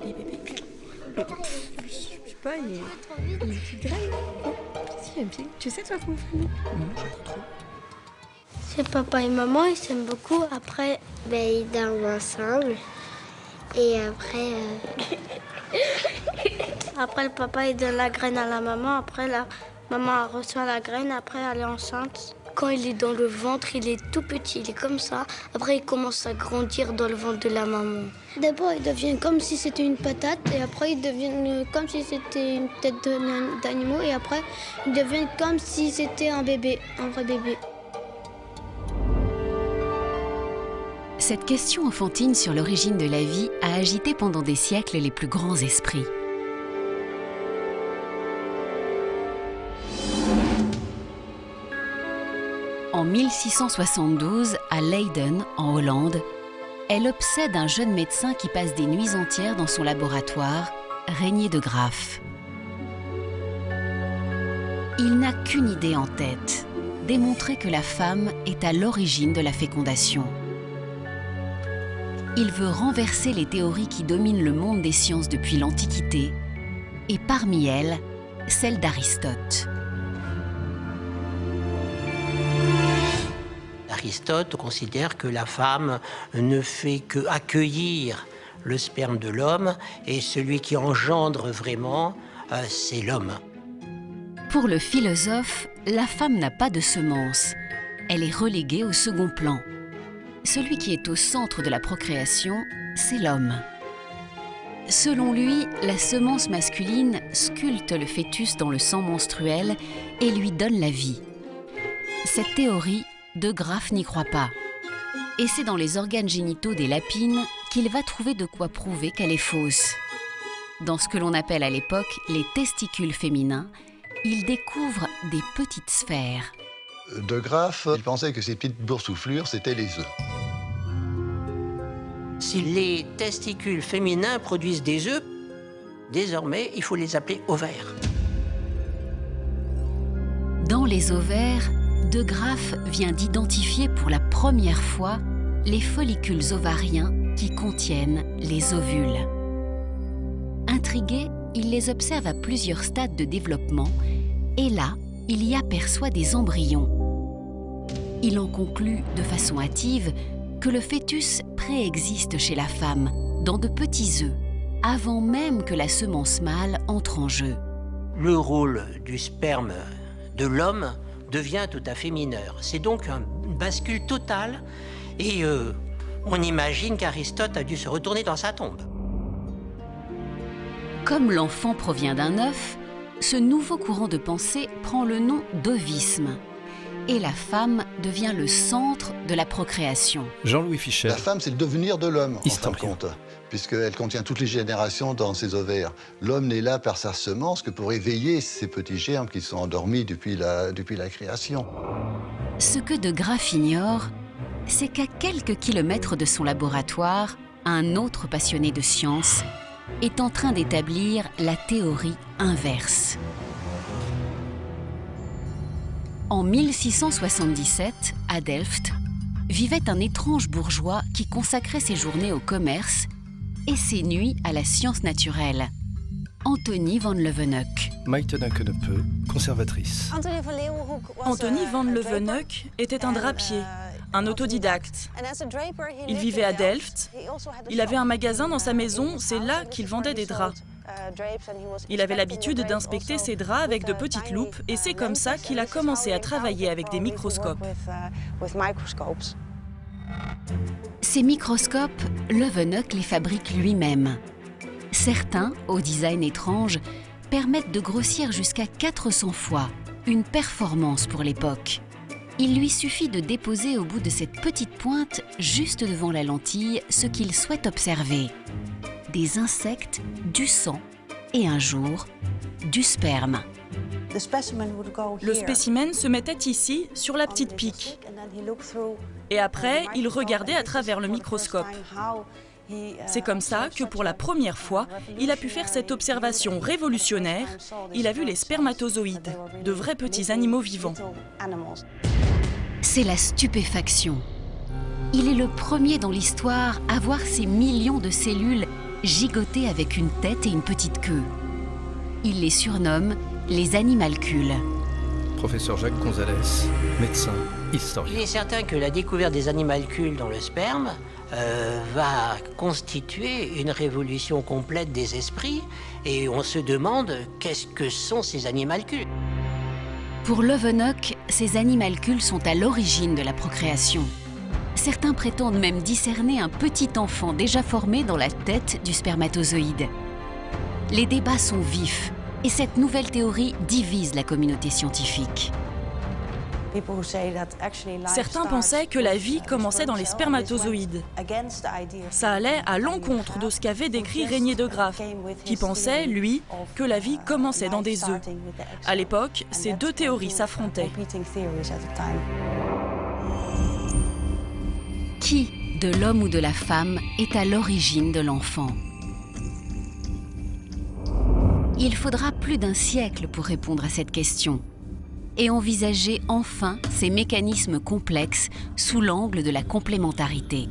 bébés. Je sais pas, il est, il est. Non, si, une petite- Tu sais, toi, comment faire Non, sais pas trop. C'est papa et maman, ils s'aiment beaucoup. Après, ben, ils dorment ensemble. Et après, euh, après le papa il donne la graine à la maman. Après la maman reçoit la graine. Après elle est enceinte. Quand il est dans le ventre, il est tout petit, il est comme ça. Après, il commence à grandir dans le ventre de la maman. D'abord, il devient comme si c'était une patate, et après, il devient comme si c'était une tête d'animaux, et après, il devient comme si c'était un bébé, un vrai bébé. Cette question enfantine sur l'origine de la vie a agité pendant des siècles les plus grands esprits. En 1672, à Leiden, en Hollande, elle obsède un jeune médecin qui passe des nuits entières dans son laboratoire, Régnier de Graff. Il n'a qu'une idée en tête, démontrer que la femme est à l'origine de la fécondation. Il veut renverser les théories qui dominent le monde des sciences depuis l'Antiquité, et parmi elles, celle d'Aristote. Aristote considère que la femme ne fait que accueillir le sperme de l'homme et celui qui engendre vraiment, euh, c'est l'homme. Pour le philosophe, la femme n'a pas de semence. Elle est reléguée au second plan. Celui qui est au centre de la procréation, c'est l'homme. Selon lui, la semence masculine sculpte le fœtus dans le sang menstruel et lui donne la vie. Cette théorie, De Graff n'y croit pas. Et c'est dans les organes génitaux des lapines qu'il va trouver de quoi prouver qu'elle est fausse. Dans ce que l'on appelle à l'époque les testicules féminins, il découvre des petites sphères. De Graff, il pensait que ces petites boursouflures, c'était les œufs. Si les testicules féminins produisent des œufs, désormais, il faut les appeler ovaires. Dans les ovaires, De Graff vient d'identifier pour la première fois les follicules ovariens qui contiennent les ovules. Intrigué, il les observe à plusieurs stades de développement et là, il y aperçoit des embryons. Il en conclut de façon hâtive que le fœtus préexiste chez la femme dans de petits œufs, avant même que la semence mâle entre en jeu. Le rôle du sperme de l'homme devient tout à fait mineur. C'est donc un- une bascule totale et euh, on imagine qu'Aristote a dû se retourner dans sa tombe. Comme l'enfant provient d'un œuf, ce nouveau courant de pensée prend le nom d'ovisme. Et la femme devient le centre de la procréation. Jean-Louis Fischer. La femme, c'est le devenir de l'homme, en fin de compte, puisqu'elle contient toutes les générations dans ses ovaires. L'homme n'est là par sa semence que pour éveiller ces petits germes qui sont endormis depuis la, depuis la création. Ce que De Graff ignore, c'est qu'à quelques kilomètres de son laboratoire, un autre passionné de science est en train d'établir la théorie inverse. En 1677, à Delft, vivait un étrange bourgeois qui consacrait ses journées au commerce et ses nuits à la science naturelle. Anthony van Leeuwenhoek. Maïte Dunkenepe, conservatrice. Anthony van Leeuwenhoek était un drapier, un autodidacte. Il vivait à Delft. Il avait un magasin dans sa maison, c'est là qu'il vendait des draps. Il avait l'habitude d'inspecter ses draps avec de petites loupes et c'est comme ça qu'il a commencé à travailler avec des microscopes. Ces microscopes, Leeuwenhoek les fabrique lui-même. Certains, au design étrange, permettent de grossir jusqu'à 400 fois, une performance pour l'époque. Il lui suffit de déposer au bout de cette petite pointe, juste devant la lentille, ce qu'il souhaite observer. Des insectes, du sang et un jour, du sperme. Le spécimen se mettait ici, sur la petite pique. Et après, il regardait à travers le microscope. C'est comme ça que pour la première fois, il a pu faire cette observation révolutionnaire. Il a vu les spermatozoïdes, de vrais petits animaux vivants. C'est la stupéfaction. Il est le premier dans l'histoire à voir ces millions de cellules gigotés avec une tête et une petite queue. Il les surnomme les animalcules. Professeur Jacques Gonzalez, médecin, historien. Il est certain que la découverte des animalcules dans le sperme euh, va constituer une révolution complète des esprits et on se demande qu'est-ce que sont ces animalcules. Pour Lovelock, ces animalcules sont à l'origine de la procréation. Certains prétendent même discerner un petit enfant déjà formé dans la tête du spermatozoïde. Les débats sont vifs et cette nouvelle théorie divise la communauté scientifique. Certains pensaient que la vie commençait dans les spermatozoïdes. Ça allait à l'encontre de ce qu'avait décrit Régnier de Graaf, qui pensait, lui, que la vie commençait dans des œufs. À l'époque, ces deux théories s'affrontaient. Qui, de l'homme ou de la femme, est à l'origine de l'enfant? Il faudra plus d'un siècle pour répondre à cette question et envisager enfin ces mécanismes complexes sous l'angle de la complémentarité.